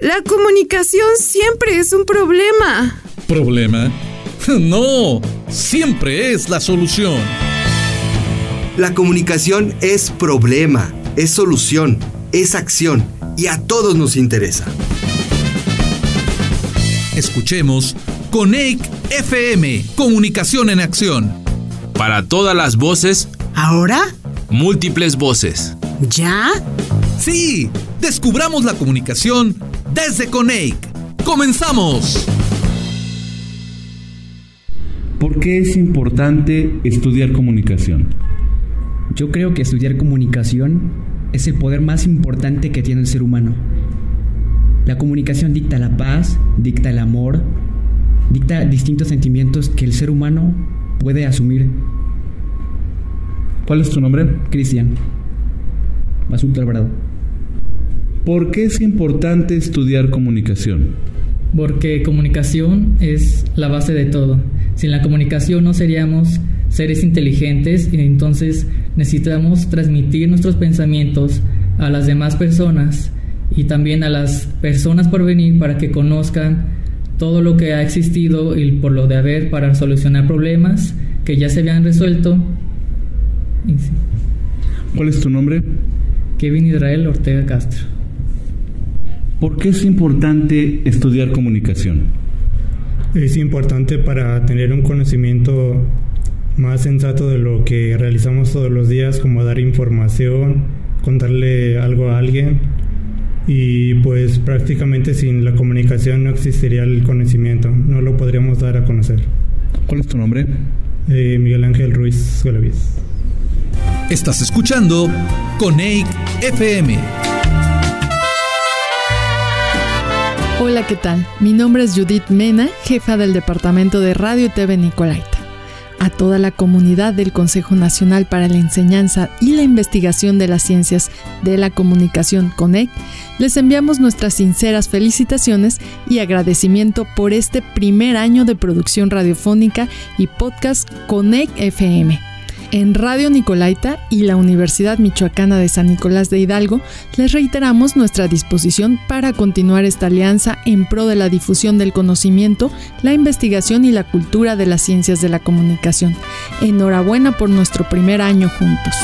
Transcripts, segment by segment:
La comunicación siempre es un problema. ¿Problema? No, siempre es la solución. La comunicación es problema, es solución, es acción y a todos nos interesa. Escuchemos Conec FM, Comunicación en Acción. Para todas las voces. ¿Ahora? Múltiples voces. ¿Ya? Sí, descubramos la comunicación desde Coneic. ¡Comenzamos! ¿Por qué es importante estudiar comunicación? Yo creo que estudiar comunicación es el poder más importante que tiene el ser humano. La comunicación dicta la paz, dicta el amor, dicta distintos sentimientos que el ser humano puede asumir. ¿Cuál es tu nombre? Cristian. Basulto Alvarado. ¿Por qué es importante estudiar comunicación? Porque comunicación es la base de todo. Sin la comunicación no seríamos seres inteligentes y entonces necesitamos transmitir nuestros pensamientos a las demás personas y también a las personas por venir para que conozcan todo lo que ha existido y por lo de haber para solucionar problemas que ya se habían resuelto. ¿Cuál es tu nombre? Kevin Israel Ortega Castro. ¿Por qué es importante estudiar comunicación? Es importante para tener un conocimiento más sensato de lo que realizamos todos los días, como dar información, contarle algo a alguien. Y pues prácticamente sin la comunicación no existiría el conocimiento, no lo podríamos dar a conocer. ¿Cuál es tu nombre? Eh, Miguel Ángel Ruiz Galaviz. Estás escuchando Coneic FM. Hola, ¿qué tal? Mi nombre es Judith Mena, jefa del Departamento de Radio y TV Nicolaita. A toda la comunidad del Consejo Nacional para la Enseñanza y la Investigación de las Ciencias de la Comunicación CONEC, les enviamos nuestras sinceras felicitaciones y agradecimiento por este primer año de producción radiofónica y podcast CONEC FM en Radio Nicolaita y la Universidad Michoacana de San Nicolás de Hidalgo, les reiteramos nuestra disposición para continuar esta alianza en pro de la difusión del conocimiento, la investigación y la cultura de las ciencias de la comunicación. Enhorabuena por nuestro primer año juntos.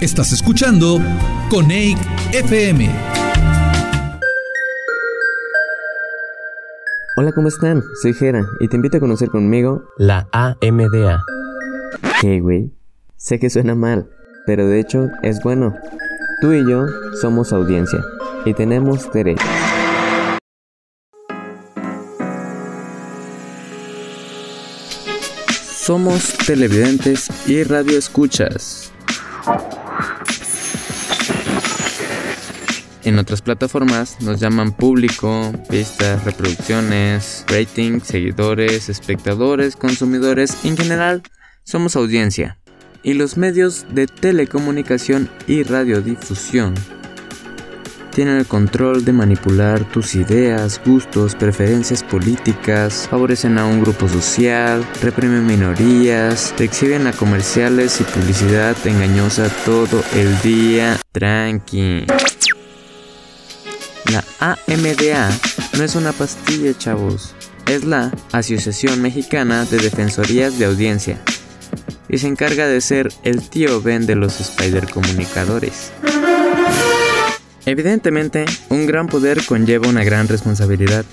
Estás escuchando Coneic FM Hola, ¿cómo están? Soy Jera y te invito a conocer conmigo la AMDA. ¿Qué, güey? Sé que suena mal, pero de hecho es bueno. Tú y yo somos audiencia y tenemos derecho. Somos televidentes y radioescuchas. En otras plataformas nos llaman público, vistas, reproducciones, rating, seguidores, espectadores, consumidores, en general somos audiencia. Y los medios de telecomunicación y radiodifusión tienen el control de manipular tus ideas, gustos, preferencias políticas, favorecen a un grupo social, reprimen minorías, te exhiben a comerciales y publicidad engañosa todo el día. Tranqui. La AMDA no es una pastilla, chavos. Es la Asociación Mexicana de Defensorías de Audiencia. Y se encarga de ser el tío Ben de los Spider comunicadores. Evidentemente, un gran poder conlleva una gran responsabilidad.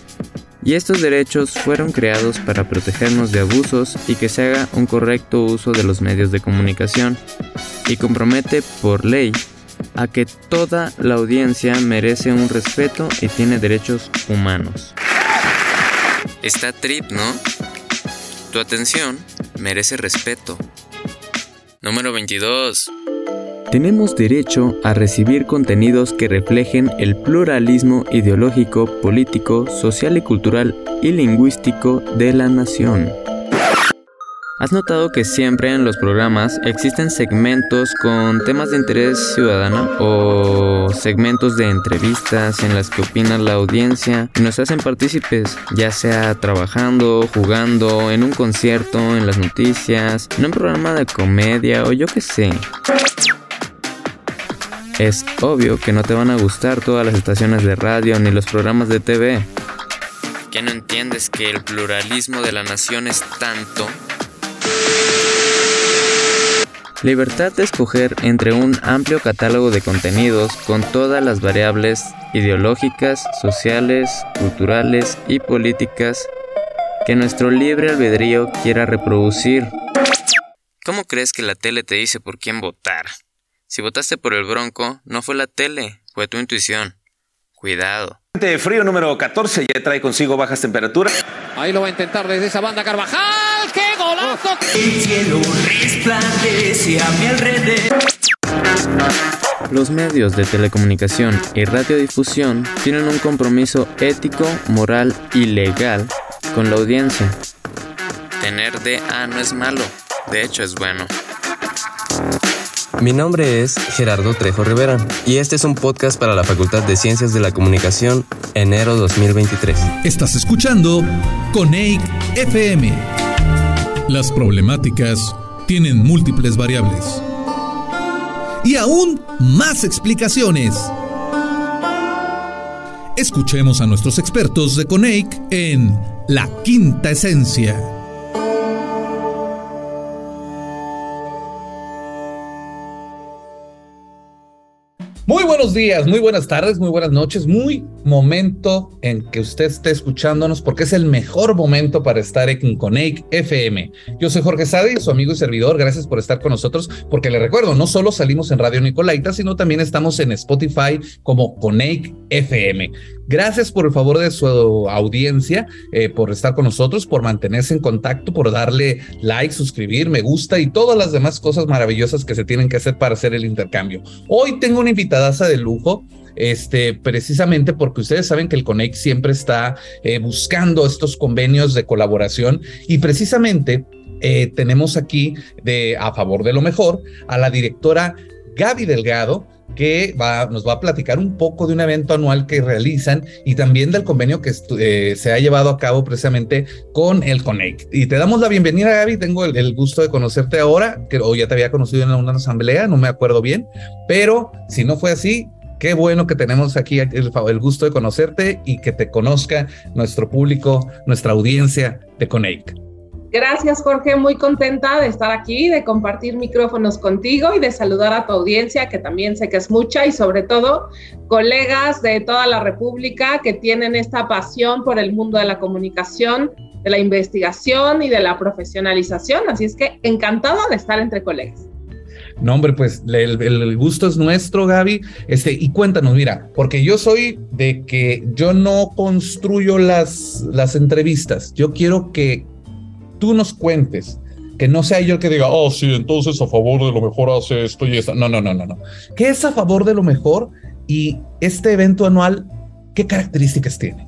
Y estos derechos fueron creados para protegernos de abusos y que se haga un correcto uso de los medios de comunicación. Y compromete por ley a que toda la audiencia merece un respeto y tiene derechos humanos. Está trip, ¿no? Tu atención merece respeto. Número 22. Tenemos derecho a recibir contenidos que reflejen el pluralismo ideológico, político, social y cultural y lingüístico de la nación. ¿Has notado que siempre en los programas existen segmentos con temas de interés ciudadano o segmentos de entrevistas en las que opina la audiencia y nos hacen partícipes, ya sea trabajando, jugando, en un concierto, en las noticias, en un programa de comedia o yo qué sé? Es obvio que no te van a gustar todas las estaciones de radio ni los programas de TV. ¿Qué no entiendes que el pluralismo de la nación es tanto? Libertad de escoger entre un amplio catálogo de contenidos con todas las variables ideológicas, sociales, culturales y políticas que nuestro libre albedrío quiera reproducir. ¿Cómo crees que la tele te dice por quién votar? Si votaste por el Bronco, no fue la tele, fue tu intuición. Cuidado. Frío número 14 ya trae consigo bajas temperaturas. Ahí lo va a intentar desde esa banda Carvajal. ¡Qué El cielo resplandece a mi alrededor. Los medios de telecomunicación y radiodifusión tienen un compromiso ético, moral y legal con la audiencia. Tener DA no es malo, de hecho es bueno. Mi nombre es Gerardo Trejo Rivera y este es un podcast para la Facultad de Ciencias de la Comunicación, enero 2023. Estás escuchando Coneic FM. Las problemáticas tienen múltiples variables. Y aún más explicaciones. Escuchemos a nuestros expertos de Coneic en La Quinta Esencia. Muy buenos días, muy buenas tardes, muy buenas noches, muy momento en que usted esté escuchándonos porque es el mejor momento para estar en Coneic FM. Yo soy Jorge Sade, su amigo y servidor. Gracias por estar con nosotros porque le recuerdo, no solo salimos en Radio Nicolaita, sino también estamos en Spotify como Coneic FM. Gracias por el favor de su audiencia, eh, por estar con nosotros, por mantenerse en contacto, por darle like, suscribir, me gusta y todas las demás cosas maravillosas que se tienen que hacer para hacer el intercambio. Hoy tengo una invitadaza de lujo este, precisamente porque ustedes saben que el Conect siempre está eh, buscando estos convenios de colaboración y precisamente eh, tenemos aquí de a favor de lo mejor a la directora Gaby Delgado que nos va a platicar un poco de un evento anual que realizan y también del convenio que eh, se ha llevado a cabo precisamente con el Connect. Y te damos la bienvenida, Gaby. Tengo el, gusto de conocerte ahora, que hoy ya te había conocido en una asamblea, no me acuerdo bien, pero si no fue así, Qué bueno que tenemos aquí el, el, gusto de conocerte y que te conozca nuestro público, nuestra audiencia de Connect. Gracias, Jorge. Muy contenta de estar aquí, de compartir micrófonos contigo y de saludar a tu audiencia, que también sé que es mucha, y sobre todo colegas de toda la República que tienen esta pasión por el mundo de la comunicación, de la investigación y de la profesionalización. Así es que encantado de estar entre colegas. No, hombre, pues el, el, gusto es nuestro, Gaby. Este, y cuéntanos, mira, porque yo soy de que yo no construyo las, las entrevistas. Yo quiero que tú nos cuentes, que no sea yo el que diga, oh, sí, entonces a favor de lo mejor hace esto y esto. No, no, no, no, no. ¿Qué es a favor de lo mejor? Y este evento anual, ¿qué características tiene?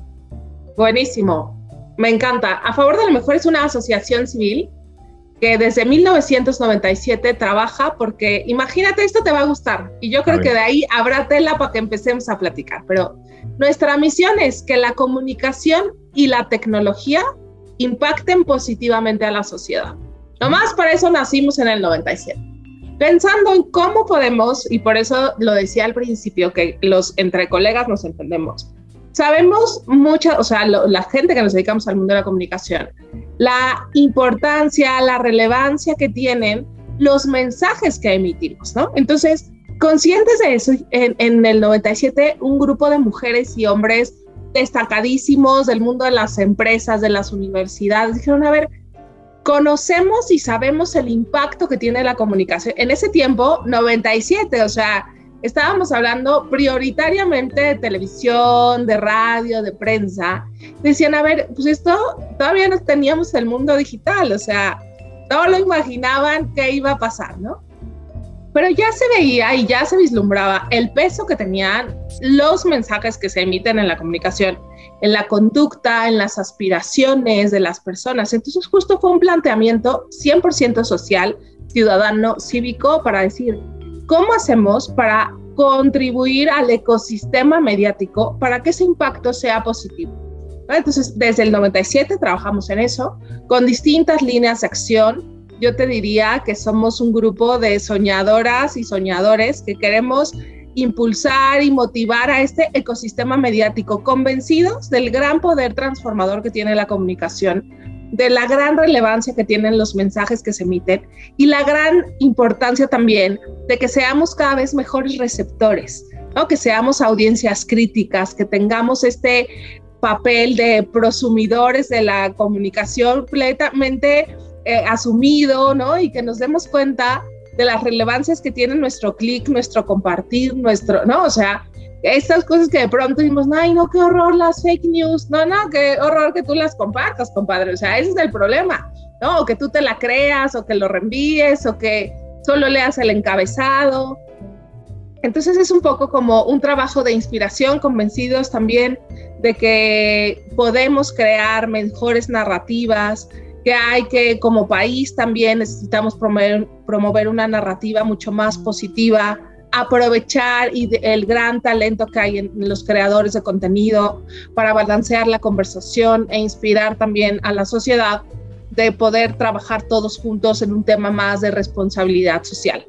Buenísimo. Me encanta. A favor de lo mejor es una asociación civil que desde 1997 trabaja porque imagínate, esto te va a gustar. Y yo creo que de ahí habrá tela para que empecemos a platicar. Pero nuestra misión es que la comunicación y la tecnología impacten positivamente a la sociedad. Nomás para eso nacimos en el 97. Pensando en cómo podemos, y por eso lo decía al principio, que los entre colegas nos entendemos. Sabemos mucha, o sea, la gente que nos dedicamos al mundo de la comunicación, la importancia, la relevancia que tienen los mensajes que emitimos, ¿no? Entonces, conscientes de eso, en, en el 97, un grupo de mujeres y hombres destacadísimos del mundo de las empresas, de las universidades, dijeron, a ver, conocemos y sabemos el impacto que tiene la comunicación. En ese tiempo, 97, o sea, estábamos hablando prioritariamente de televisión, de radio, de prensa. Decían, a ver, pues esto todavía no teníamos el mundo digital, o sea, no lo imaginaban qué iba a pasar, ¿no? Pero ya se veía y ya se vislumbraba el peso que tenían los mensajes que se emiten en la comunicación, en la conducta, en las aspiraciones de las personas. Entonces justo fue un planteamiento 100% social, ciudadano, cívico, para decir, ¿cómo hacemos para contribuir al ecosistema mediático para que ese impacto sea positivo? Entonces, desde el 97 trabajamos en eso, con distintas líneas de acción, yo te diría que somos un grupo de soñadoras y soñadores que queremos impulsar y motivar a este ecosistema mediático, convencidos del gran poder transformador que tiene la comunicación, de la gran relevancia que tienen los mensajes que se emiten y la gran importancia también de que seamos cada vez mejores receptores, ¿no? que seamos audiencias críticas, que tengamos este papel de prosumidores de la comunicación completamente eh, asumido, ¿no? Y que nos demos cuenta de las relevancias que tiene nuestro clic, nuestro compartir, nuestro, ¿no? O sea, estas cosas que de pronto decimos, ay, no, qué horror las fake news, no, no, qué horror que tú las compartas, compadre, o sea, ese es el problema, ¿no? O que tú te la creas, o que lo reenvíes, o que solo leas el encabezado. Entonces es un poco como un trabajo de inspiración, convencidos también de que podemos crear mejores narrativas, que hay que como país también necesitamos promover, promover una narrativa mucho más positiva, aprovechar y el gran talento que hay en los creadores de contenido para balancear la conversación e inspirar también a la sociedad de poder trabajar todos juntos en un tema más de responsabilidad social.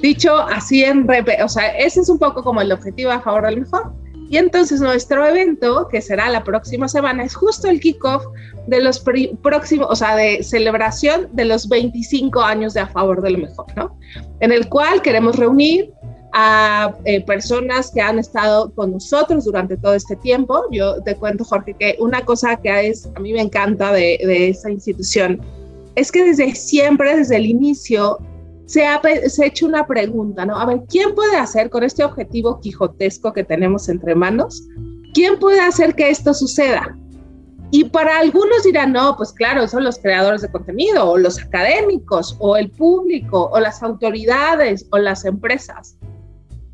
Dicho así en breve, o sea, ese es un poco como el objetivo a favor del mejor. Y entonces nuestro evento, que será la próxima semana, es justo el kickoff de los próximos, o sea, de celebración de los 25 años de A Favor del Mejor, ¿no? En el cual queremos reunir a eh, personas que han estado con nosotros durante todo este tiempo. Yo te cuento, Jorge, que una cosa que es, a mí me encanta de, de esta institución es que desde siempre, desde el inicio, se ha, hecho una pregunta, ¿no? A ver, ¿quién puede hacer con este objetivo quijotesco que tenemos entre manos? ¿Quién puede hacer que esto suceda? Y para algunos dirán, no, pues claro, son los creadores de contenido, o los académicos, o el público, o las autoridades, o las empresas.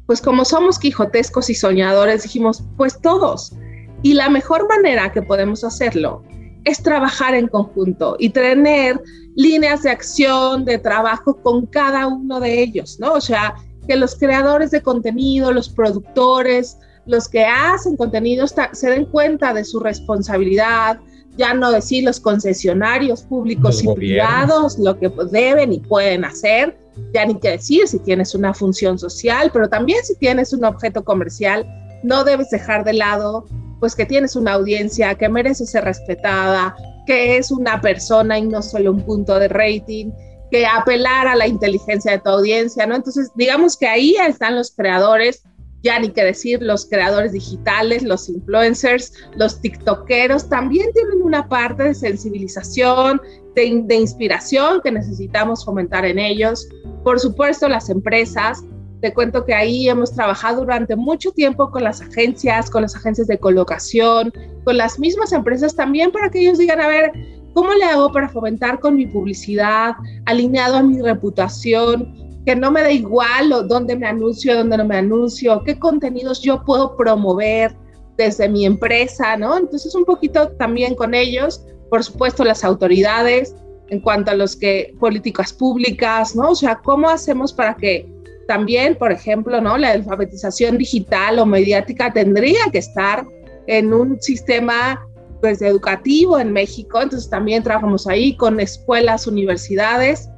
Pues como somos quijotescos y soñadores, dijimos, pues todos. Y la mejor manera que podemos hacerlo es trabajar en conjunto y tener líneas de acción, de trabajo con cada uno de ellos, ¿no? O sea, que los creadores de contenido, los productores, los que hacen contenido se den cuenta de su responsabilidad, ya no decir los concesionarios públicos y privados, lo que deben y pueden hacer, ya ni que decir si tienes una función social, pero también si tienes un objeto comercial, no debes dejar de lado pues que tienes una audiencia que merece ser respetada, que es una persona y no solo un punto de rating, que apelar a la inteligencia de tu audiencia, ¿no? Entonces, digamos que ahí están los creadores, ya ni que decir, los creadores digitales, los influencers, los tiktokeros, también tienen una parte de sensibilización, de, de inspiración que necesitamos fomentar en ellos. Por supuesto, las empresas, te cuento que ahí hemos trabajado durante mucho tiempo con las agencias, con las agencias de colocación, con las mismas empresas también para que ellos digan, a ver, ¿cómo le hago para fomentar con mi publicidad, alineado a mi reputación, que no me da igual dónde me anuncio, dónde no me anuncio, qué contenidos yo puedo promover desde mi empresa, ¿no? Entonces un poquito también con ellos, por supuesto las autoridades, en cuanto a los que políticas públicas, ¿no? O sea, ¿cómo hacemos para que también, por ejemplo, ¿no? La alfabetización digital o mediática tendría que estar en un sistema pues, educativo en México, entonces también trabajamos ahí con escuelas, universidades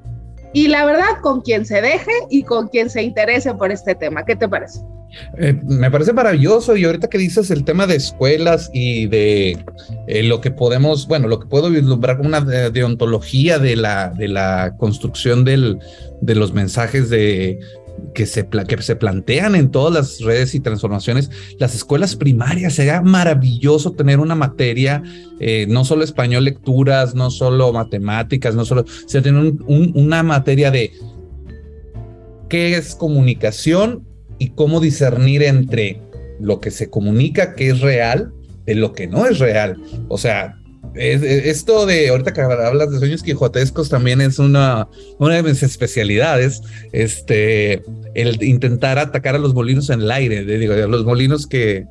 y la verdad con quien se deje y con quien se interese por este tema. ¿Qué te parece? Eh, me parece maravilloso y ahorita que dices el tema de escuelas y de eh, lo que podemos, bueno, lo que puedo vislumbrar una deontología de la, de la construcción del, de los mensajes de que se, que se plantean en todas las redes y transformaciones, las escuelas primarias, sería maravilloso tener una materia, eh, no solo español lecturas, no solo matemáticas, no solo, sino tener una materia de qué es comunicación y cómo discernir entre lo que se comunica que es real de lo que no es real. O sea, esto de ahorita que hablas de sueños quijotescos también es una, una de mis especialidades. Este, el intentar atacar a los molinos en el aire, de, digo, a los molinos que,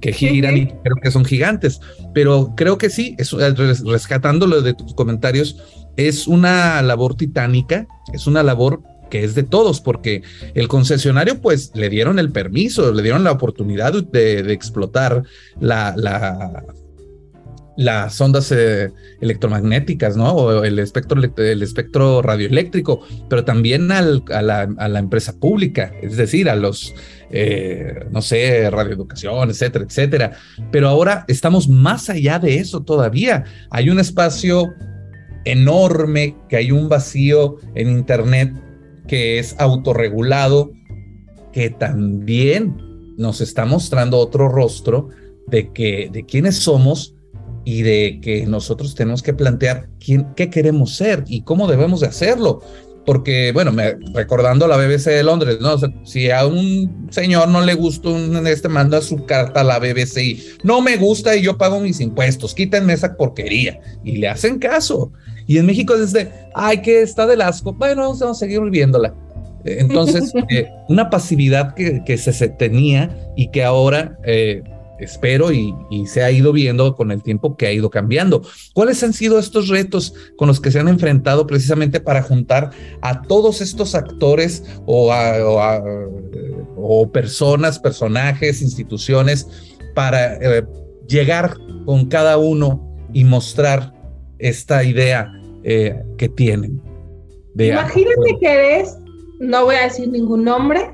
que giran y creo que son gigantes. Pero creo que sí, es, rescatándolo de tus comentarios, es una labor titánica, es una labor que es de todos, porque el concesionario pues le dieron el permiso, le dieron la oportunidad de, de explotar la, la las ondas eh, electromagnéticas, ¿no? O el espectro, el espectro radioeléctrico, pero también a, la, empresa pública, es decir, a los, eh, no sé, radioeducación, etcétera, etcétera. Pero ahora estamos más allá de eso todavía. Hay un espacio enorme, que hay un vacío en Internet que es autorregulado, que también nos está mostrando otro rostro de que de quiénes somos y de que nosotros tenemos que plantear quién, qué queremos ser y cómo debemos de hacerlo. Porque, bueno, me, recordando la BBC de Londres, ¿no? si a un señor no le gusta, un, este manda su carta a la BBC y no me gusta y yo pago mis impuestos, quítenme esa porquería. Y le hacen caso. Y en México desde, ay, que está del asco, bueno, vamos a seguir viviéndola. Entonces, eh, una pasividad que, que se, tenía y que ahora eh, espero y, se ha ido viendo con el tiempo que ha ido cambiando. ¿Cuáles han sido estos retos con los que se han enfrentado precisamente para juntar a todos estos actores o, o, personas, personajes, instituciones para eh, llegar con cada uno y mostrar esta idea eh, que tienen? Imagínate que eres, no voy a decir ningún nombre,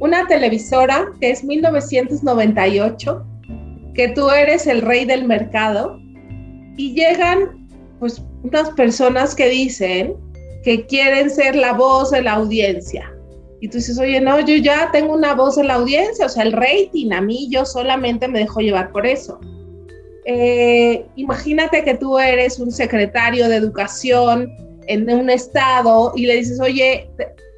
una televisora que es 1998, que tú eres el rey del mercado y llegan pues unas personas que dicen que quieren ser la voz de la audiencia. Y tú dices, oye, no, yo ya tengo una voz en la audiencia, o sea, el rating a mí yo solamente me dejo llevar por eso. Eh, imagínate que tú eres un secretario de educación en un estado y le dices, oye,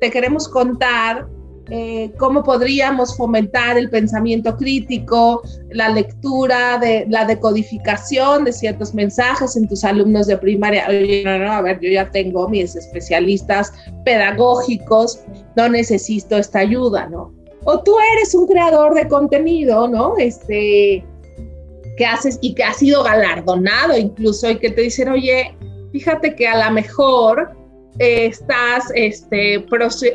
te queremos contar eh, cómo podríamos fomentar el pensamiento crítico, la lectura, de, la decodificación de ciertos mensajes en tus alumnos de primaria. Oye, no, no, a ver, yo ya tengo mis especialistas pedagógicos, no necesito esta ayuda, ¿no? O tú eres un creador de contenido, ¿no? Este, que haces y que ha sido galardonado incluso y que te dicen, oye, fíjate que a lo mejor estás este,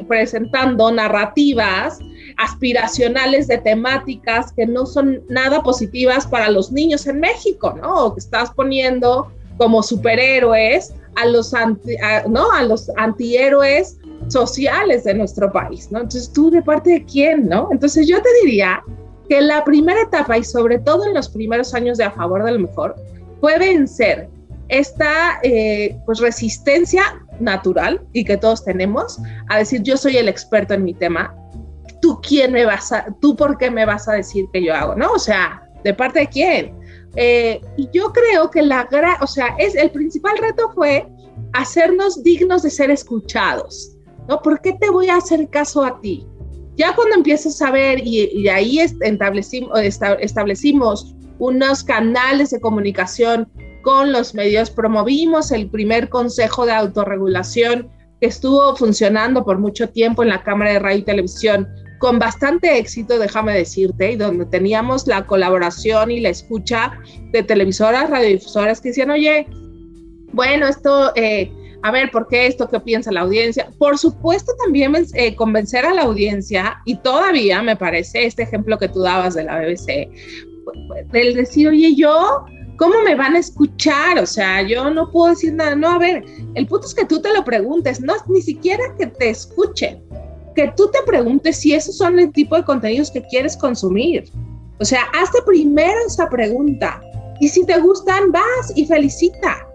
presentando narrativas aspiracionales de temáticas que no son nada positivas para los niños en México, ¿no? que estás poniendo como superhéroes a los, ¿no? a los antihéroes sociales de nuestro país, ¿no? Entonces, ¿tú de parte de quién, no? Entonces, yo te diría que la primera etapa y sobre todo en los primeros años de A Favor del Mejor fue vencer esta eh, pues resistencia natural y que todos tenemos a decir yo soy el experto en mi tema, tú quién me vas a, tú por qué me vas a decir que yo hago, ¿no? O sea, ¿de parte de quién? Eh, y yo creo que la gran, o sea, es, el principal reto fue hacernos dignos de ser escuchados, ¿no? ¿Por qué te voy a hacer caso a ti? Ya cuando empiezas a ver y, y ahí establecimos, establecimos unos canales de comunicación con los medios. Promovimos el primer consejo de autorregulación que estuvo funcionando por mucho tiempo en la Cámara de Radio y Televisión con bastante éxito, déjame decirte, y donde teníamos la colaboración y la escucha de televisoras, radiodifusoras que decían, oye, bueno, esto, eh, a ver, ¿por qué esto? ¿Qué piensa la audiencia? Por supuesto, también eh, convencer a la audiencia, y todavía me parece este ejemplo que tú dabas de la BBC, el decir, oye, yo ¿cómo me van a escuchar? O sea, yo no puedo decir nada. No, a ver, el punto es que tú te lo preguntes, no ni siquiera que te escuchen, que tú te preguntes si esos son el tipo de contenidos que quieres consumir. O sea, hazte primero esa pregunta. Y si te gustan, vas y felicita.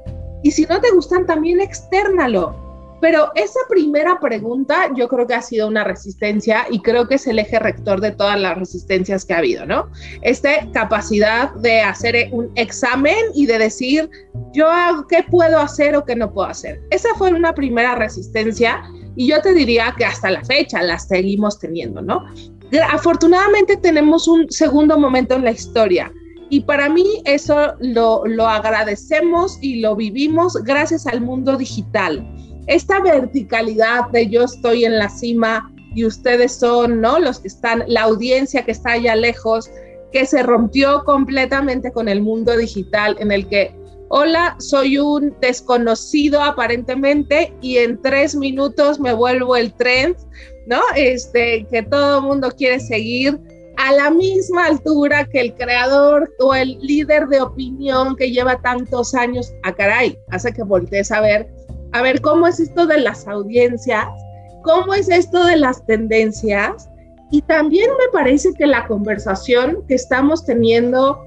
Y si no te gustan, también externalo. Pero esa primera pregunta yo creo que ha sido una resistencia y creo que es el eje rector de todas las resistencias que ha habido, ¿no? Esta capacidad de hacer un examen y de decir, yo qué puedo hacer o qué no puedo hacer. Esa fue una primera resistencia y yo te diría que hasta la fecha las seguimos teniendo, ¿no? Afortunadamente tenemos un segundo momento en la historia. Y para mí eso lo, lo agradecemos y lo vivimos gracias al mundo digital esta verticalidad de yo estoy en la cima y ustedes son, ¿no? Los que están, la audiencia que está allá lejos, que se rompió completamente con el mundo digital en el que, hola, soy un desconocido aparentemente y en tres minutos me vuelvo el trend, ¿no? Este, que todo el mundo quiere seguir. a la misma altura que el creador o el líder de opinión que lleva tantos años, a ah, caray, hace que voltees a ver, a ver cómo es esto de las audiencias, cómo es esto de las tendencias. Y también me parece que la conversación que estamos teniendo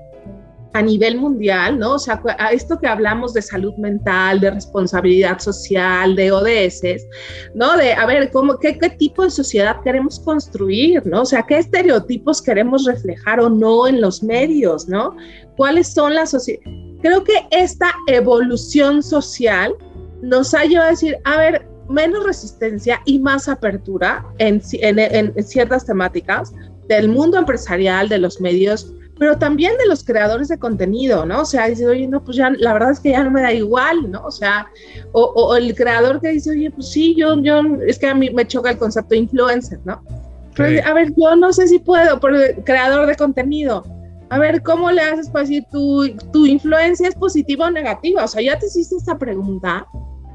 a nivel mundial, ¿no? O sea, a esto que hablamos de salud mental, de responsabilidad social, de ODS, ¿no? De, a ver, ¿cómo, qué, qué tipo de sociedad queremos construir, ¿no? O sea, ¿qué estereotipos queremos reflejar o no en los medios, ¿no? ¿Cuáles son las sociedades? Creo que esta evolución social nos ha llevado a decir, a ver, menos resistencia y más apertura en, en, en ciertas temáticas del mundo empresarial, de los medios pero también de los creadores de contenido, ¿no? O sea, dice, oye, no, pues ya, la verdad es que ya no me da igual, ¿no? O sea, o, el creador que dice, oye, pues sí, yo, yo, es que a mí me choca el concepto de influencer, ¿no? Pero, a ver, yo no sé si puedo, el creador de contenido. A ver, ¿cómo le haces para decir tu, tu influencia es positiva o negativa? O sea, ya te hiciste esta pregunta.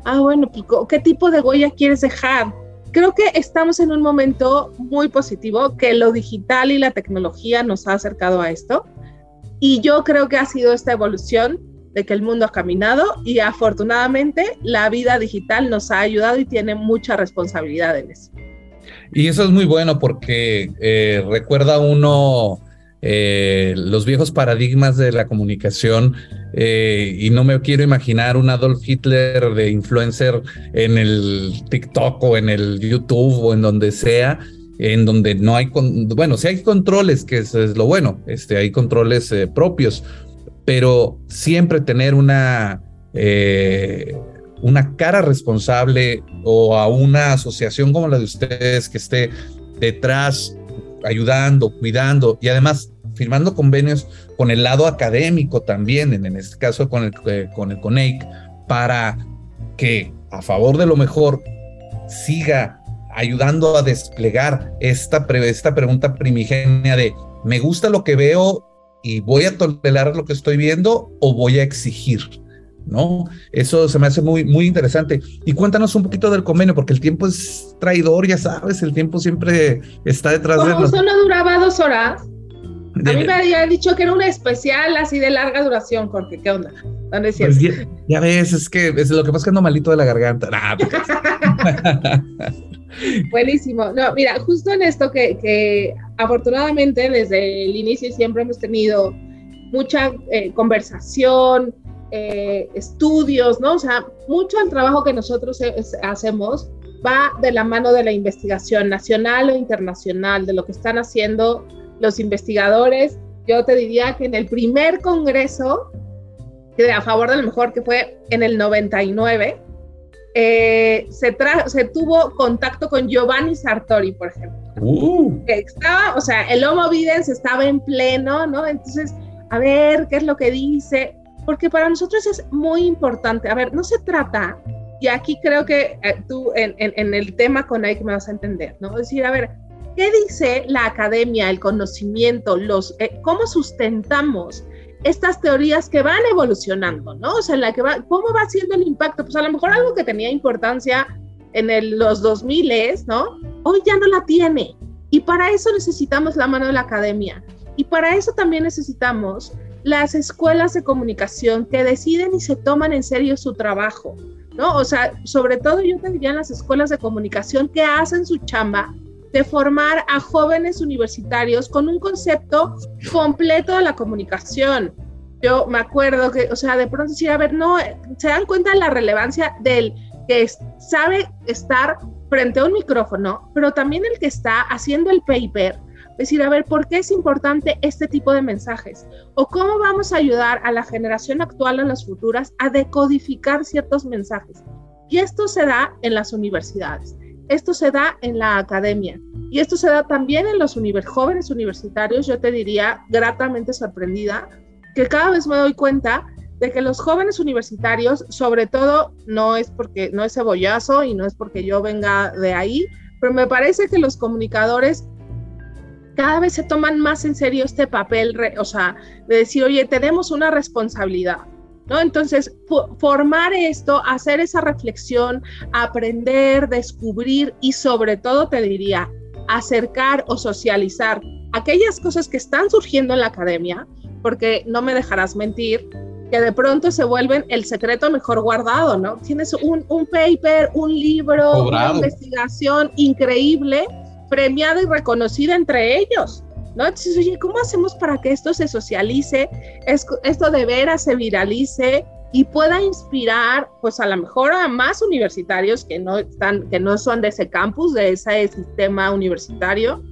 Ah, bueno, pues, ¿qué tipo de huella quieres dejar? creo que estamos en un momento muy positivo, que lo digital y la tecnología nos ha acercado a esto. Y yo creo que ha sido esta evolución de que el mundo ha caminado y afortunadamente la vida digital nos ha ayudado y tiene mucha responsabilidad en eso. Y eso es muy bueno porque eh, recuerda uno eh, los viejos paradigmas de la comunicación eh, y no me quiero imaginar un Adolf Hitler de influencer en el TikTok o en el YouTube o en donde sea, en donde no hay, bueno, sí hay controles, que es, es lo bueno, este, hay controles eh, propios, pero siempre tener una, una cara responsable o a una asociación como la de ustedes que esté detrás ayudando, cuidando y además firmando convenios con el lado académico también, en, este caso con el, eh, con el CONEIC, para que a favor de lo mejor siga ayudando a desplegar esta, esta pregunta primigenia de me gusta lo que veo y voy a tolerar lo que estoy viendo o voy a exigir. ¿no? Eso se me hace muy, muy interesante. Y cuéntanos un poquito del convenio, porque el tiempo es traidor, ya sabes, el tiempo siempre está detrás de nosotros. solo duraba dos horas? A mí me habían dicho que era una especial así de larga duración, Jorge. ¿Qué onda? ¿Dónde pues ya, ves, es que es lo que pasa es que ando malito de la garganta. Buenísimo. No, mira, justo en esto que, que, afortunadamente desde el inicio siempre hemos tenido mucha eh, conversación, eh, estudios, ¿no? O sea, mucho del trabajo que nosotros hacemos va de la mano de la investigación nacional o internacional, de lo que están haciendo los investigadores. Yo te diría que en el primer congreso, que a favor de lo mejor, que fue en el 99, eh, se, se tuvo contacto con Giovanni Sartori, por ejemplo. Uh. Que estaba, o sea, el Homo Videns estaba en pleno, ¿no? Entonces, a ver, ¿qué es lo que dice? Porque para nosotros es muy importante. A ver, no se trata, y aquí creo que eh, tú en, en, el tema con que me vas a entender, ¿no? Es decir, a ver, ¿Qué dice la academia, el conocimiento, los, eh, cómo sustentamos estas teorías que van evolucionando, ¿no? O sea, la que va, ¿cómo va siendo el impacto? Pues a lo mejor algo que tenía importancia en el, los 2000, ¿no? Hoy ya no la tiene. Y para eso necesitamos la mano de la academia. Y para eso también necesitamos las escuelas de comunicación que deciden y se toman en serio su trabajo, ¿no? O sea, sobre todo yo te diría las escuelas de comunicación que hacen su chamba de formar a jóvenes universitarios con un concepto completo de la comunicación. Yo me acuerdo que, o sea, de pronto decir, a ver, no, se dan cuenta de la relevancia del que sabe estar frente a un micrófono, pero también el que está haciendo el paper, decir, a ver, ¿por qué es importante este tipo de mensajes? ¿O cómo vamos a ayudar a la generación actual, a las futuras, a decodificar ciertos mensajes? Y esto se da en las universidades. Esto se da en la academia y esto se da también en los jóvenes universitarios. Yo te diría gratamente sorprendida que cada vez me doy cuenta de que los jóvenes universitarios, sobre todo, no es porque no es cebollazo y no es porque yo venga de ahí, pero me parece que los comunicadores cada vez se toman más en serio este papel, o sea, de decir, oye, tenemos una responsabilidad. ¿No? Entonces, formar esto, hacer esa reflexión, aprender, descubrir y sobre todo te diría, acercar o socializar aquellas cosas que están surgiendo en la academia, porque no me dejarás mentir, que de pronto se vuelven el secreto mejor guardado, ¿no? Tienes un, un paper, un libro, una investigación increíble, premiada y reconocida entre ellos, ¿no? Entonces, oye, ¿cómo hacemos para que esto se socialice, esto de veras se viralice y pueda inspirar, pues a lo mejor a más universitarios que no están, que no son de ese campus, de ese sistema universitario,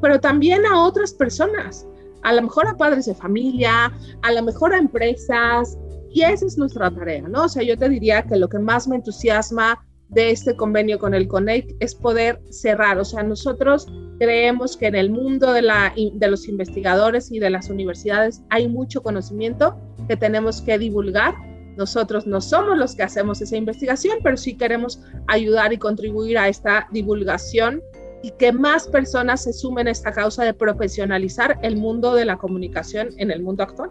pero también a otras personas, a lo mejor a padres de familia, a lo mejor a empresas, y esa es nuestra tarea, ¿no? O sea, yo te diría que lo que más me entusiasma de este convenio con el CONEC es poder cerrar, o sea, nosotros creemos que en el mundo de, la, de los investigadores y de las universidades hay mucho conocimiento que tenemos que divulgar. Nosotros no somos los que hacemos esa investigación, pero sí queremos ayudar y contribuir a esta divulgación y que más personas se sumen a esta causa de profesionalizar el mundo de la comunicación en el mundo actual.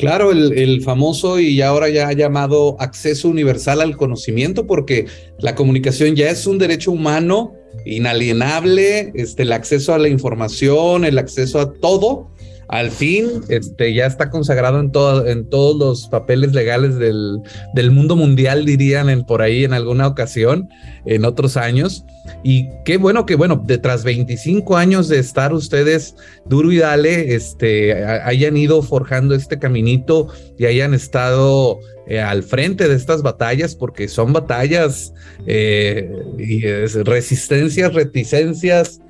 Claro, el, famoso y ahora ya llamado acceso universal al conocimiento, porque la comunicación ya es un derecho humano inalienable, este, el acceso a la información, el acceso a todo, al fin este, ya está consagrado en, todo, en todos los papeles legales del, mundo mundial, dirían por ahí en alguna ocasión, en otros años. Y qué bueno que, bueno, de tras 25 años de estar ustedes duro y dale, este, hayan ido forjando este caminito y hayan estado eh, al frente de estas batallas, porque son batallas eh, y resistencias, reticencias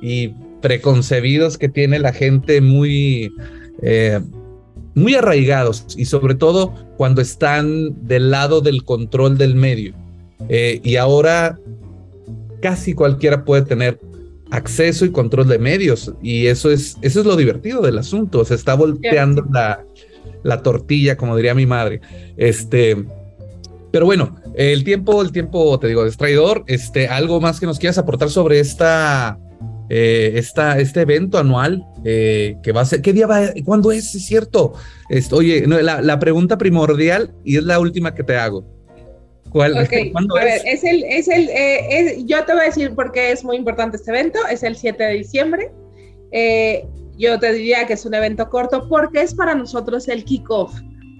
y preconcebidos que tiene la gente muy, eh, muy arraigados y sobre todo cuando están del lado del control del medio. Eh, y ahora casi cualquiera puede tener acceso y control de medios y eso es, eso es lo divertido del asunto. Se está volteando la, la tortilla, como diría mi madre. Este, pero bueno, el tiempo, el tiempo, te digo, es traidor. Este, algo más que nos quieras aportar sobre esta eh, este evento anual eh, que va a ser, ¿qué día va? ¿Cuándo es? Es cierto. oye, la, pregunta primordial y es la última que te hago. ¿Cuál, ¿Cuándo es? es el, es el, eh, yo te voy a decir por qué es muy importante este evento, es el 7 de diciembre. yo te diría que es un evento corto porque es para nosotros el kickoff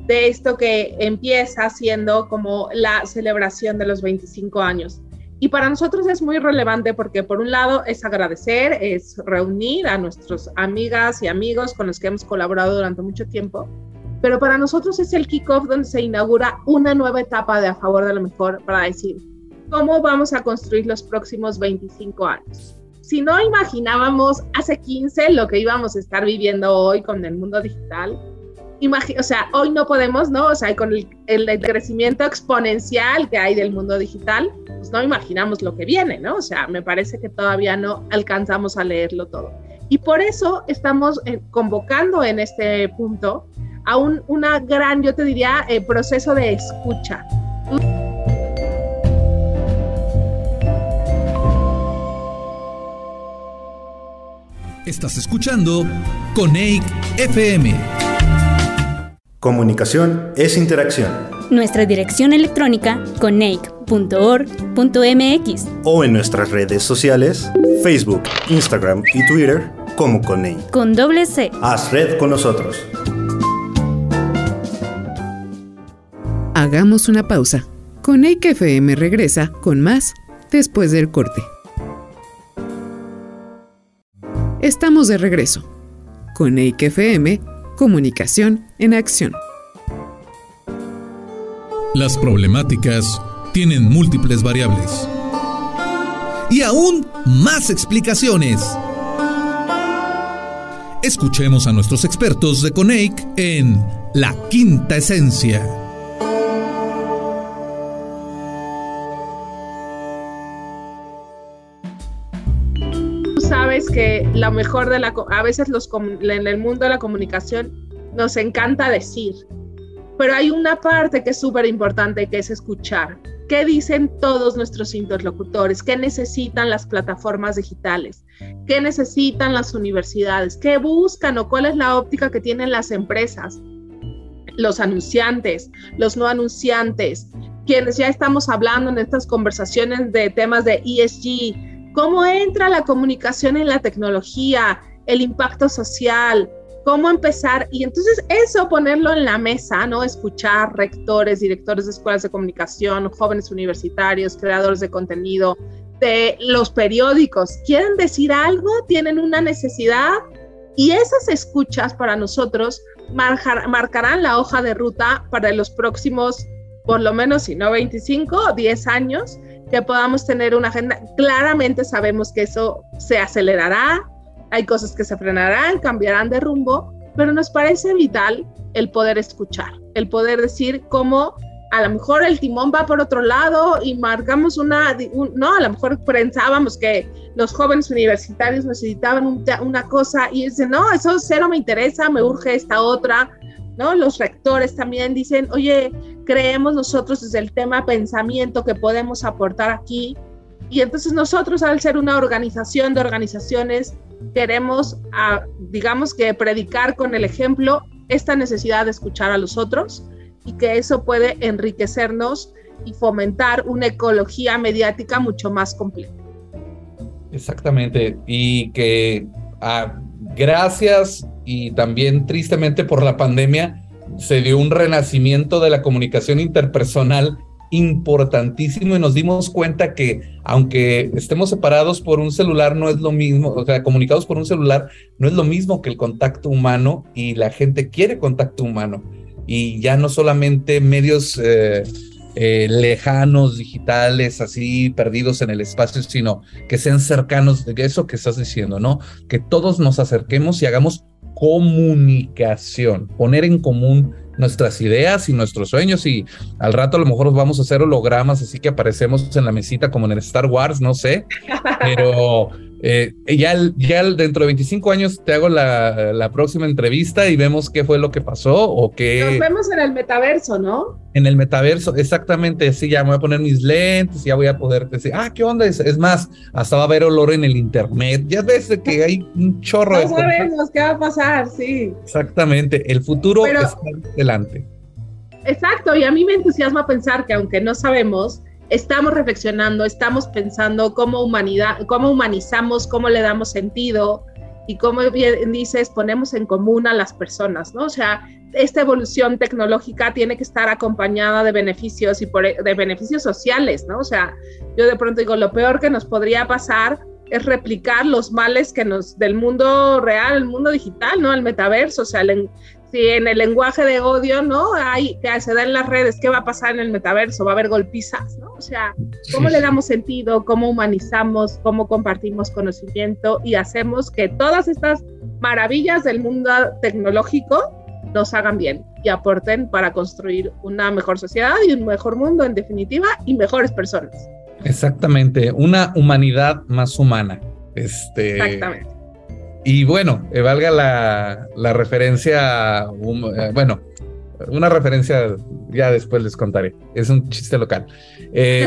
de esto que empieza siendo como la celebración de los 25 años. Y para nosotros es muy relevante porque por un lado es agradecer, es reunir a nuestras amigas y amigos con los que hemos colaborado durante mucho tiempo, pero para nosotros es el kickoff donde se inaugura una nueva etapa de a favor de lo mejor para decir cómo vamos a construir los próximos 25 años. Si no imaginábamos hace 15 lo que íbamos a estar viviendo hoy con el mundo digital, o sea, hoy no podemos, ¿no? O sea, con el, crecimiento exponencial que hay del mundo digital, pues no imaginamos lo que viene, ¿no? O sea, me parece que todavía no alcanzamos a leerlo todo. Y por eso estamos eh, convocando en este punto a un una gran, yo te diría, eh, proceso de escucha. Estás escuchando Coneic FM. Comunicación es interacción. Nuestra dirección electrónica coneic.org.mx o en nuestras redes sociales, Facebook, Instagram y Twitter como Coneic. Con doble C. Haz red con nosotros. Hagamos una pausa. Coneic FM regresa con más después del corte. Estamos de regreso. Coneic FM Comunicación en acción. Las problemáticas tienen múltiples variables. Y aún más explicaciones. Escuchemos a nuestros expertos de CONEIC en La Quinta Esencia. La mejor de la, a veces los, en el mundo de la comunicación nos encanta decir, pero hay una parte que es súper importante que es escuchar. ¿Qué dicen todos nuestros interlocutores? ¿Qué necesitan las plataformas digitales? ¿Qué necesitan las universidades? ¿Qué buscan o cuál es la óptica que tienen las empresas? Los anunciantes, los no anunciantes, quienes ya estamos hablando en estas conversaciones de temas de ESG, cómo entra la comunicación en la tecnología, el impacto social, cómo empezar y entonces eso ponerlo en la mesa, ¿no? Escuchar rectores, directores de escuelas de comunicación, jóvenes universitarios, creadores de contenido, de los periódicos, quieren decir algo, tienen una necesidad y esas escuchas para nosotros marcarán la hoja de ruta para los próximos, por lo menos, si no 25 o 10 años, que podamos tener una agenda. Claramente sabemos que eso se acelerará, hay cosas que se frenarán, cambiarán de rumbo, pero nos parece vital el poder escuchar, el poder decir cómo a lo mejor el timón va por otro lado y marcamos una, no, a lo mejor pensábamos que los jóvenes universitarios necesitaban una cosa y dicen, no, eso cero me interesa, me urge esta otra, ¿no? Los rectores también dicen, oye, creemos nosotros desde el tema pensamiento que podemos aportar aquí. Y entonces nosotros, al ser una organización de organizaciones, queremos, ah, digamos que predicar con el ejemplo esta necesidad de escuchar a los otros y que eso puede enriquecernos y fomentar una ecología mediática mucho más completa. Exactamente, y que ah, gracias y también tristemente por la pandemia se dio un renacimiento de la comunicación interpersonal importantísimo y nos dimos cuenta que aunque estemos separados por un celular no es lo mismo, o sea, comunicados por un celular no es lo mismo que el contacto humano y la gente quiere contacto humano. Y ya no solamente medios eh, eh, lejanos, digitales, así perdidos en el espacio, sino que sean cercanos, de eso que estás diciendo, ¿no? Que todos nos acerquemos y hagamos comunicación, poner en común nuestras ideas y nuestros sueños y al rato a lo mejor vamos a hacer hologramas así que aparecemos en la mesita como en el Star Wars, no sé, pero eh, ya, ya dentro de 25 años te hago la, la, próxima entrevista y vemos qué fue lo que pasó o qué... Nos vemos en el metaverso, ¿no? En el metaverso, exactamente, sí, ya me voy a poner mis lentes, ya voy a poder decir, ah, ¿qué onda? Es, es más, hasta va a haber olor en el internet, ya ves que hay un chorro no sabemos qué va a pasar, sí. Exactamente, el futuro está delante. Exacto, y a mí me entusiasma pensar que aunque no sabemos, estamos reflexionando, estamos pensando cómo humanidad, cómo humanizamos, cómo le damos sentido y cómo bien dices, ponemos en común a las personas, ¿no? O sea, esta evolución tecnológica tiene que estar acompañada de beneficios y por, de beneficios sociales, ¿no? O sea, yo de pronto digo, lo peor que nos podría pasar es replicar los males que nos del mundo real, el mundo digital, ¿no? El metaverso, o sea, si en el lenguaje de odio, ¿no? Hay, que se da en las redes, ¿qué va a pasar en el metaverso? Va a haber golpizas, ¿no? O sea, ¿cómo le damos sentido? ¿Cómo humanizamos? ¿Cómo compartimos conocimiento? Y hacemos que todas estas maravillas del mundo tecnológico nos hagan bien y aporten para construir una mejor sociedad y un mejor mundo, en definitiva, y mejores personas. Exactamente, una humanidad más humana. Este, Exactamente. Y bueno, eh, valga la, la referencia, eh, bueno, una referencia, ya después les contaré, es un chiste local. Eh,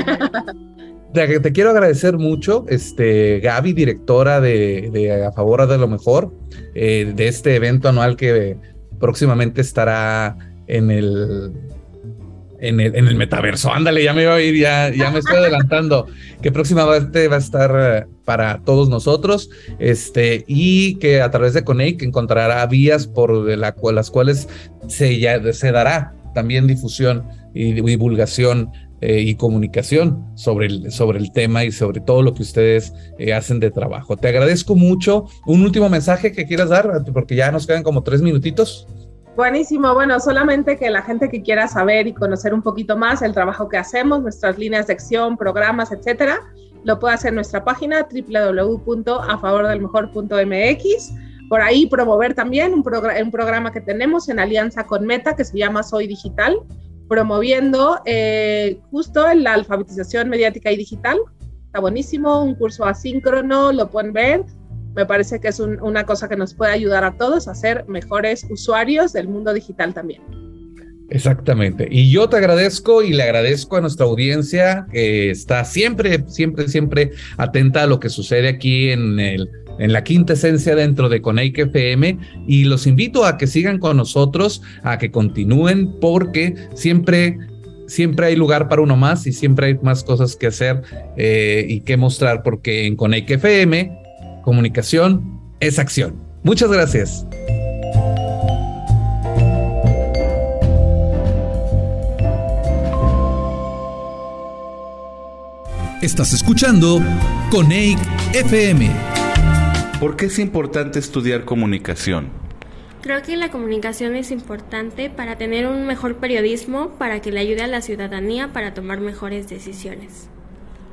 te, quiero agradecer mucho, este, Gaby, directora de, de A Favor de lo Mejor, de este evento anual que próximamente estará en el en el, metaverso. Ándale, ya me iba a ir, ya, ya me estoy adelantando. que próximamente va a estar eh, para todos nosotros. Este, y que a través de Coneic encontrará vías por la, las cuales se, ya, se dará también difusión y divulgación eh, y comunicación sobre el, sobre el tema y sobre todo lo que ustedes eh, hacen de trabajo. Te agradezco mucho. Un último mensaje que quieras dar, porque ya nos quedan como tres minutitos. Buenísimo, bueno, solamente que la gente que quiera saber y conocer un poquito más el trabajo que hacemos, nuestras líneas de acción, programas, etcétera, lo puede hacer en nuestra página www.afavordelmejor.mx. Por ahí promover también un, programa que tenemos en alianza con Meta que se llama Soy Digital, promoviendo eh, justo la alfabetización mediática y digital. Está buenísimo, un curso asíncrono, lo pueden ver me parece que es una cosa que nos puede ayudar a todos a ser mejores usuarios del mundo digital también. Exactamente. Y yo te agradezco y le agradezco a nuestra audiencia que está siempre, siempre, siempre atenta a lo que sucede aquí en el en la quinta esencia dentro de Coneic FM y los invito a que sigan con nosotros, a que continúen porque siempre siempre hay lugar para uno más y siempre hay más cosas que hacer eh, y que mostrar porque en Coneic FM Comunicación es acción. Muchas gracias. Estás escuchando Coneic FM. ¿Por qué es importante estudiar comunicación? Creo que la comunicación es importante para tener un mejor periodismo, para que le ayude a la ciudadanía para tomar mejores decisiones.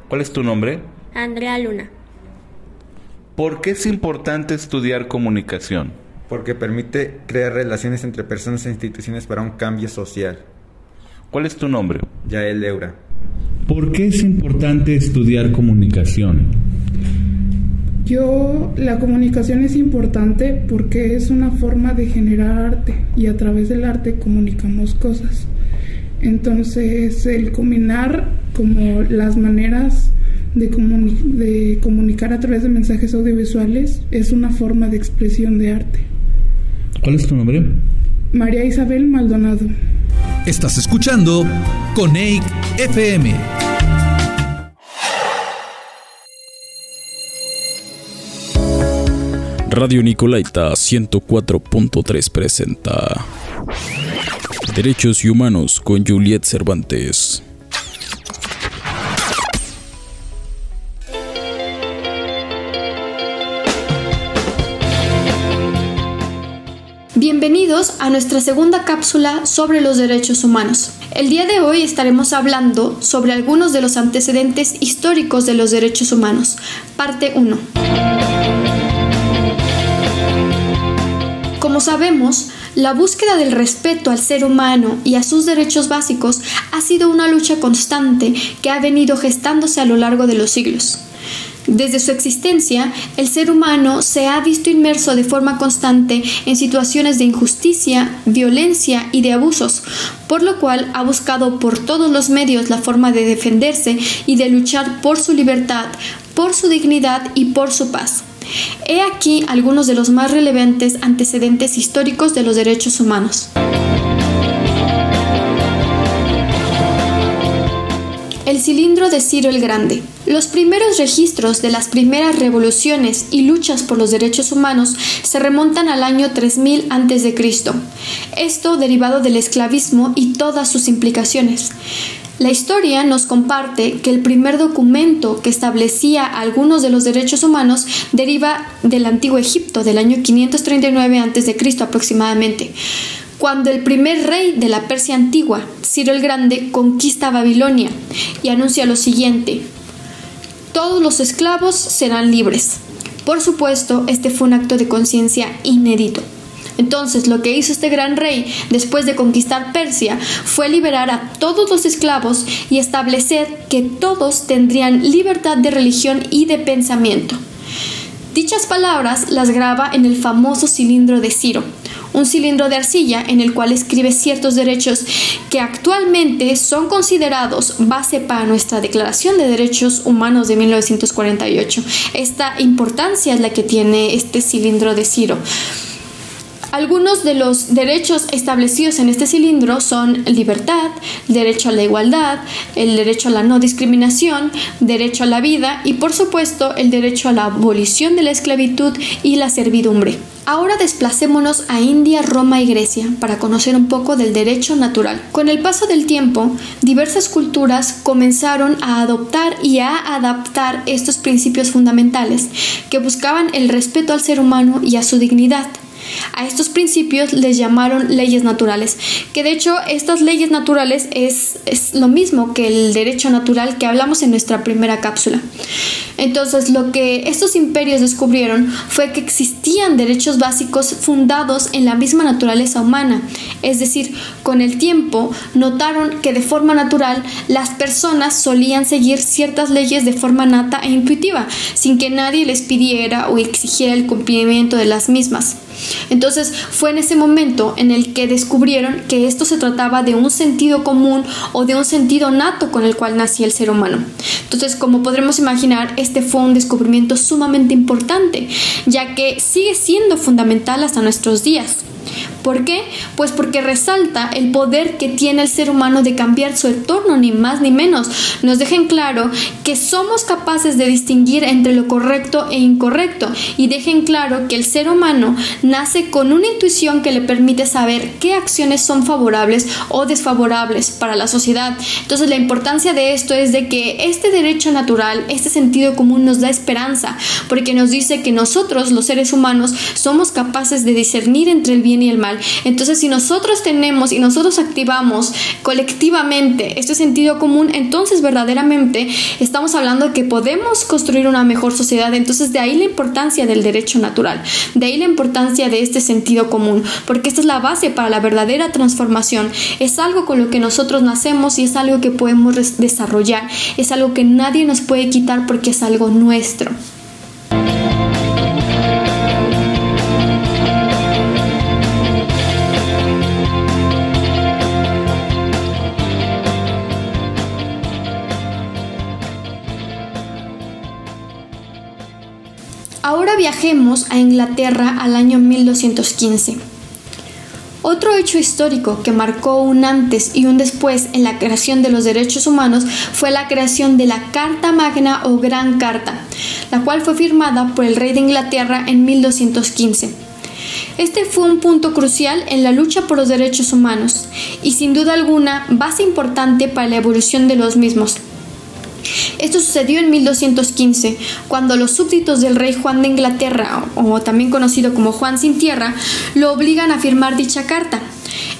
¿Cuál es tu nombre? Andrea Luna. ¿Por qué es importante estudiar comunicación? Porque permite crear relaciones entre personas e instituciones para un cambio social. ¿Cuál es tu nombre? Yael Eura. ¿Por qué es importante estudiar comunicación? Yo, la comunicación es importante porque es una forma de generar arte y a través del arte comunicamos cosas. Entonces, el combinar como las maneras de, de comunicar a través de mensajes audiovisuales es una forma de expresión de arte. ¿Cuál es tu nombre? María Isabel Maldonado. Estás escuchando Coneic FM. Radio Nicolaita 104.3 presenta Derechos y Humanos con Juliet Cervantes. Bienvenidos a nuestra segunda cápsula sobre los derechos humanos. El día de hoy estaremos hablando sobre algunos de los antecedentes históricos de los derechos humanos. Parte 1. Como sabemos, la búsqueda del respeto al ser humano y a sus derechos básicos ha sido una lucha constante que ha venido gestándose a lo largo de los siglos. Desde su existencia, el ser humano se ha visto inmerso de forma constante en situaciones de injusticia, violencia y de abusos, por lo cual ha buscado por todos los medios la forma de defenderse y de luchar por su libertad, por su dignidad y por su paz. He aquí algunos de los más relevantes antecedentes históricos de los derechos humanos. El cilindro de Ciro el Grande. Los primeros registros de las primeras revoluciones y luchas por los derechos humanos se remontan al año 3000 a.C. Esto derivado del esclavismo y todas sus implicaciones. La historia nos comparte que el primer documento que establecía algunos de los derechos humanos deriva del antiguo Egipto del año 539 a.C. aproximadamente cuando el primer rey de la Persia antigua, Ciro el Grande, conquista Babilonia y anuncia lo siguiente, todos los esclavos serán libres. Por supuesto, este fue un acto de conciencia inédito. Entonces, lo que hizo este gran rey después de conquistar Persia fue liberar a todos los esclavos y establecer que todos tendrían libertad de religión y de pensamiento. Dichas palabras las graba en el famoso cilindro de Ciro, un cilindro de arcilla en el cual escribe ciertos derechos que actualmente son considerados base para nuestra Declaración de Derechos Humanos de 1948. Esta importancia es la que tiene este cilindro de Ciro. Algunos de los derechos establecidos en este cilindro son libertad, derecho a la igualdad, el derecho a la no discriminación, derecho a la vida y por supuesto el derecho a la abolición de la esclavitud y la servidumbre. Ahora desplacémonos a India, Roma y Grecia para conocer un poco del derecho natural. Con el paso del tiempo, diversas culturas comenzaron a adoptar y a adaptar estos principios fundamentales que buscaban el respeto al ser humano y a su dignidad. A estos principios les llamaron leyes naturales, que de hecho estas leyes naturales es, es, lo mismo que el derecho natural que hablamos en nuestra primera cápsula. Entonces lo que estos imperios descubrieron fue que existían derechos básicos fundados en la misma naturaleza humana, es decir, con el tiempo notaron que de forma natural las personas solían seguir ciertas leyes de forma nata e intuitiva, sin que nadie les pidiera o exigiera el cumplimiento de las mismas. Entonces fue en ese momento en el que descubrieron que esto se trataba de un sentido común o de un sentido nato con el cual nacía el ser humano. Entonces, como podremos imaginar, este fue un descubrimiento sumamente importante, ya que sigue siendo fundamental hasta nuestros días. ¿Por qué? Pues porque resalta el poder que tiene el ser humano de cambiar su entorno, ni más ni menos. Nos dejen claro que somos capaces de distinguir entre lo correcto e incorrecto y dejen claro que el ser humano nace con una intuición que le permite saber qué acciones son favorables o desfavorables para la sociedad. Entonces la importancia de esto es de que este derecho natural, este sentido común nos da esperanza, porque nos dice que nosotros, los seres humanos, somos capaces de discernir entre el bien y el mal. Entonces si nosotros tenemos y nosotros activamos colectivamente este sentido común, entonces verdaderamente estamos hablando que podemos construir una mejor sociedad. Entonces de ahí la importancia del derecho natural, de ahí la importancia de este sentido común, porque esta es la base para la verdadera transformación. Es algo con lo que nosotros nacemos y es algo que podemos desarrollar, es algo que nadie nos puede quitar porque es algo nuestro. Viajemos a Inglaterra al año 1215. Otro hecho histórico que marcó un antes y un después en la creación de los derechos humanos fue la creación de la Carta Magna o Gran Carta, la cual fue firmada por el rey de Inglaterra en 1215. Este fue un punto crucial en la lucha por los derechos humanos y sin duda alguna base importante para la evolución de los mismos. Esto sucedió en 1215, cuando los súbditos del rey Juan de Inglaterra, o también conocido como Juan sin tierra, lo obligan a firmar dicha carta.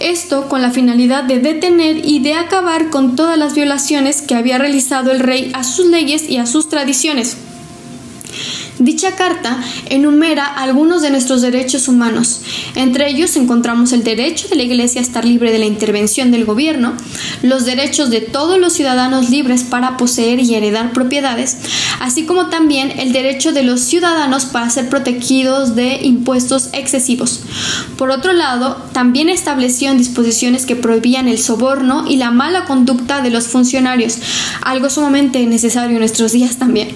Esto con la finalidad de detener y de acabar con todas las violaciones que había realizado el rey a sus leyes y a sus tradiciones. Dicha carta enumera algunos de nuestros derechos humanos. Entre ellos encontramos el derecho de la Iglesia a estar libre de la intervención del gobierno, los derechos de todos los ciudadanos libres para poseer y heredar propiedades, así como también el derecho de los ciudadanos para ser protegidos de impuestos excesivos. Por otro lado, también estableció disposiciones que prohibían el soborno y la mala conducta de los funcionarios, algo sumamente necesario en nuestros días también.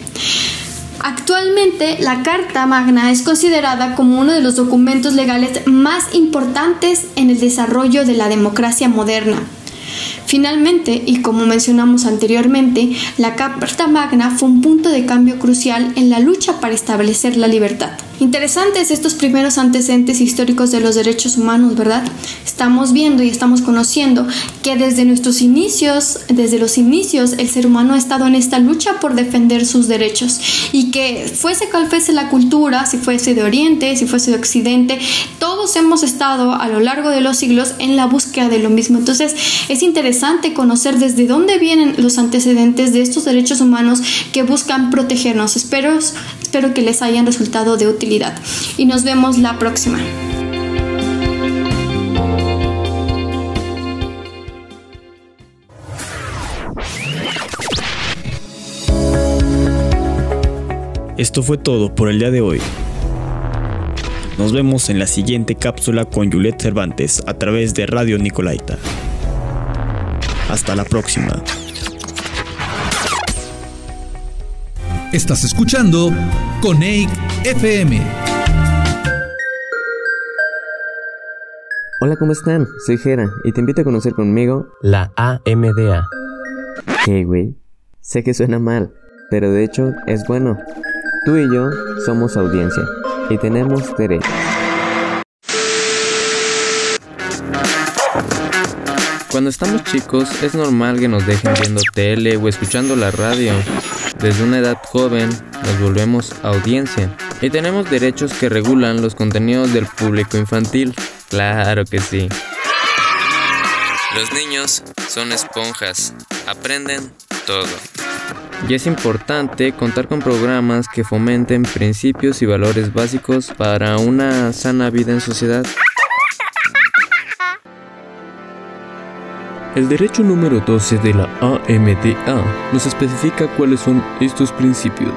Actualmente, la Carta Magna es considerada como uno de los documentos legales más importantes en el desarrollo de la democracia moderna. Finalmente, y como mencionamos anteriormente, la Carta Magna fue un punto de cambio crucial en la lucha para establecer la libertad. Interesantes estos primeros antecedentes históricos de los derechos humanos, ¿verdad? Estamos viendo y estamos conociendo que desde nuestros inicios, desde los inicios, el ser humano ha estado en esta lucha por defender sus derechos y que fuese cual fuese la cultura, si fuese de Oriente, si fuese de Occidente, todos hemos estado a lo largo de los siglos en la búsqueda de lo mismo. Entonces es interesante conocer desde dónde vienen los antecedentes de estos derechos humanos que buscan protegernos. Espero, espero que les hayan resultado de utilidad y nos vemos la próxima. Esto fue todo por el día de hoy. Nos vemos en la siguiente cápsula con Juliet Cervantes a través de Radio Nicolaita. Hasta la próxima. Estás escuchando Coneic FM. Hola, ¿cómo están? Soy Jera y te invito a conocer conmigo la AMDA. ¿Qué, güey? Sé que suena mal, pero de hecho es bueno. Tú y yo somos audiencia y tenemos derecho. Cuando estamos chicos es normal que nos dejen viendo tele o escuchando la radio. Desde una edad joven nos volvemos audiencia y tenemos derechos que regulan los contenidos del público infantil. Claro que sí. Los niños son esponjas, aprenden todo. Y es importante contar con programas que fomenten principios y valores básicos para una sana vida en sociedad. El derecho número 12 de la AMDA nos especifica cuáles son estos principios.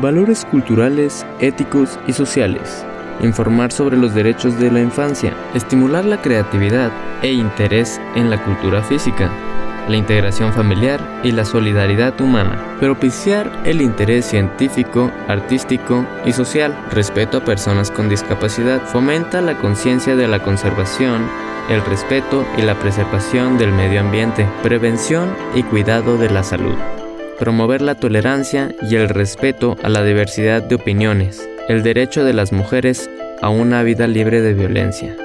Valores culturales, éticos y sociales. Informar sobre los derechos de la infancia. Estimular la creatividad e interés en la cultura física. la integración familiar y la solidaridad humana, propiciar el interés científico, artístico y social, respeto a personas con discapacidad, fomenta la conciencia de la conservación, el respeto y la preservación del medio ambiente, prevención y cuidado de la salud, promover la tolerancia y el respeto a la diversidad de opiniones, el derecho de las mujeres a una vida libre de violencia.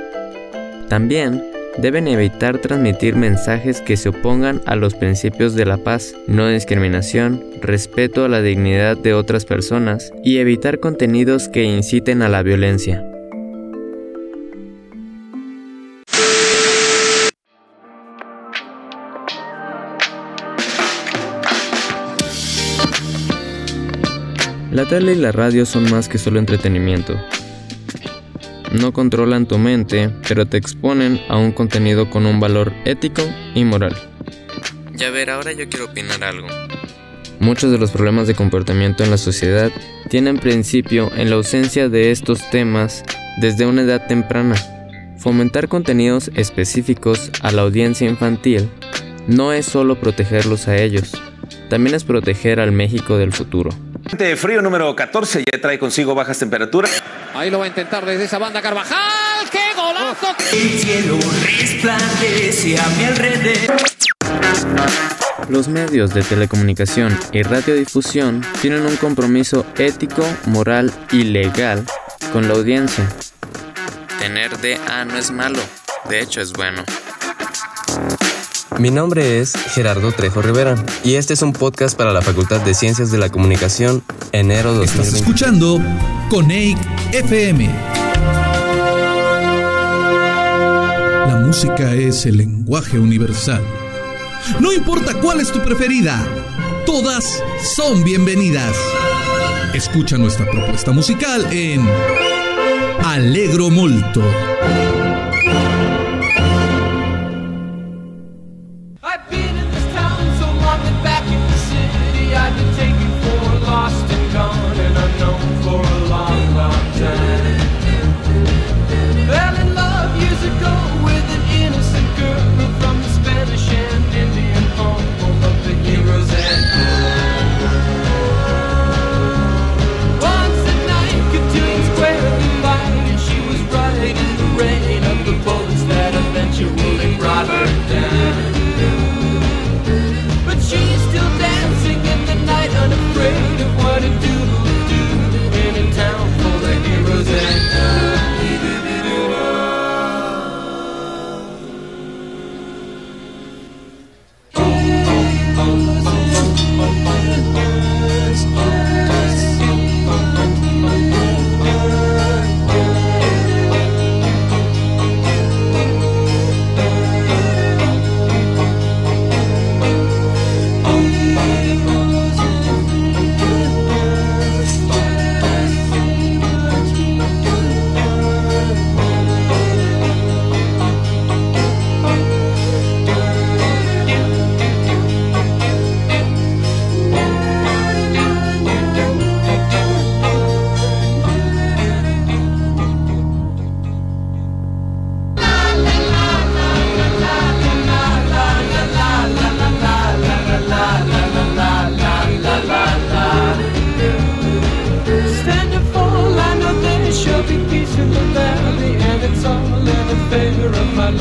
También deben evitar transmitir mensajes que se opongan a los principios de la paz, no discriminación, respeto a la dignidad de otras personas y evitar contenidos que inciten a la violencia. La tele y la radio son más que solo entretenimiento. No controlan tu mente, pero te exponen a un contenido con un valor ético y moral. Ya ver, ahora yo quiero opinar algo. Muchos de los problemas de comportamiento en la sociedad tienen principio en la ausencia de estos temas desde una edad temprana. Fomentar contenidos específicos a la audiencia infantil no es solo protegerlos a ellos, también es proteger al México del futuro. Frente frío número 14 ya trae consigo bajas temperaturas. Ahí lo va a intentar desde esa banda Carvajal. ¡Qué golazo! El cielo resplandece a mi alrededor. Los medios de telecomunicación y radiodifusión tienen un compromiso ético, moral y legal con la audiencia. Tener DA no es malo, de hecho es bueno. Mi nombre es Gerardo Trejo Rivera y este es un podcast para la Facultad de Ciencias de la Comunicación, enero 2020. Estás escuchando Coneic FM. La música es el lenguaje universal. No importa cuál es tu preferida, todas son bienvenidas. Escucha nuestra propuesta musical en Alegro Molto.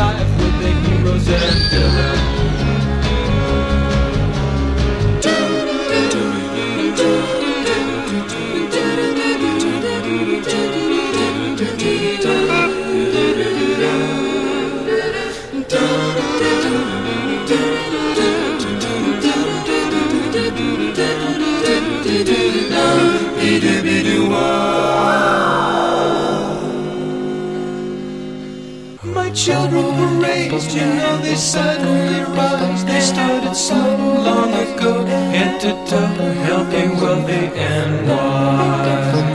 Life raised, you know they suddenly rise. They started so long ago, head to toe, helping wealthy and I've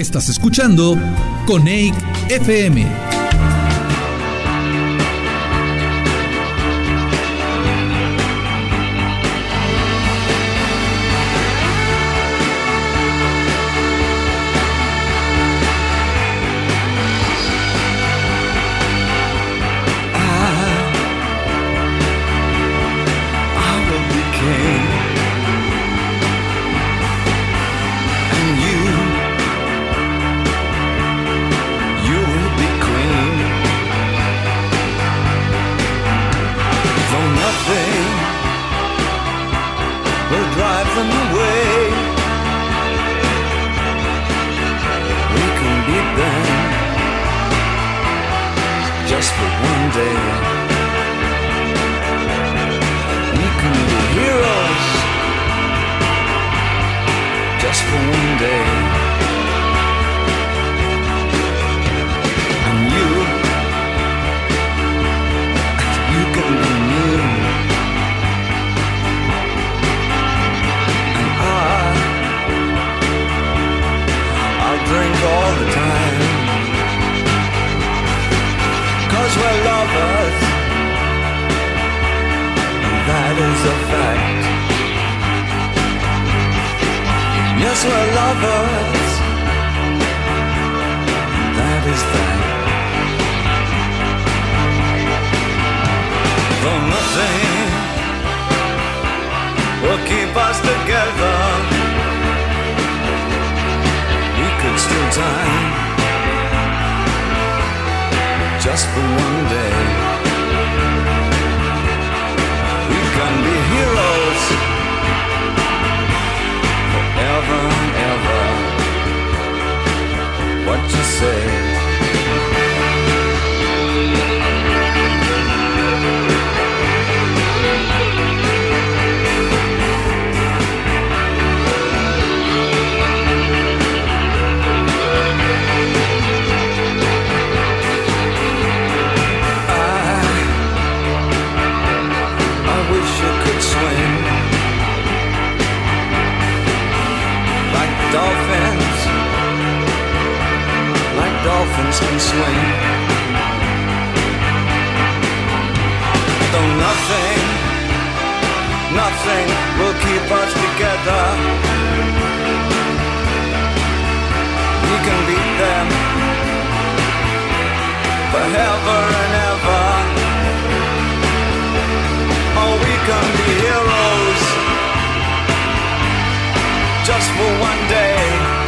Estás escuchando Coneic FM. the one arms can swing. Though nothing, nothing will keep us together. We can beat them forever and ever. Or we can be heroes just for one day.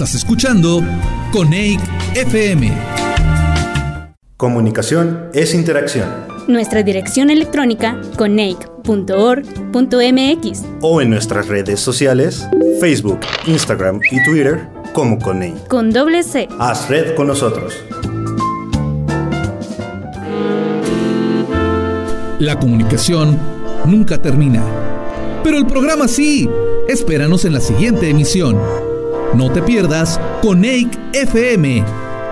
Estás escuchando Coneic FM. Comunicación es interacción. Nuestra dirección electrónica coneic.org.mx O en nuestras redes sociales, Facebook, Instagram y Twitter como Coneic. con doble C. Haz red con nosotros. La comunicación nunca termina. Pero el programa sí. Espéranos en la siguiente emisión. No te pierdas Coneic FM,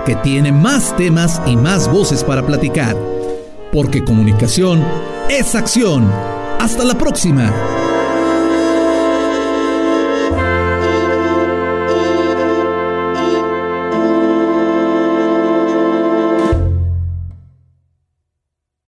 que tiene más temas y más voces para platicar. Porque comunicación es acción. Hasta la próxima.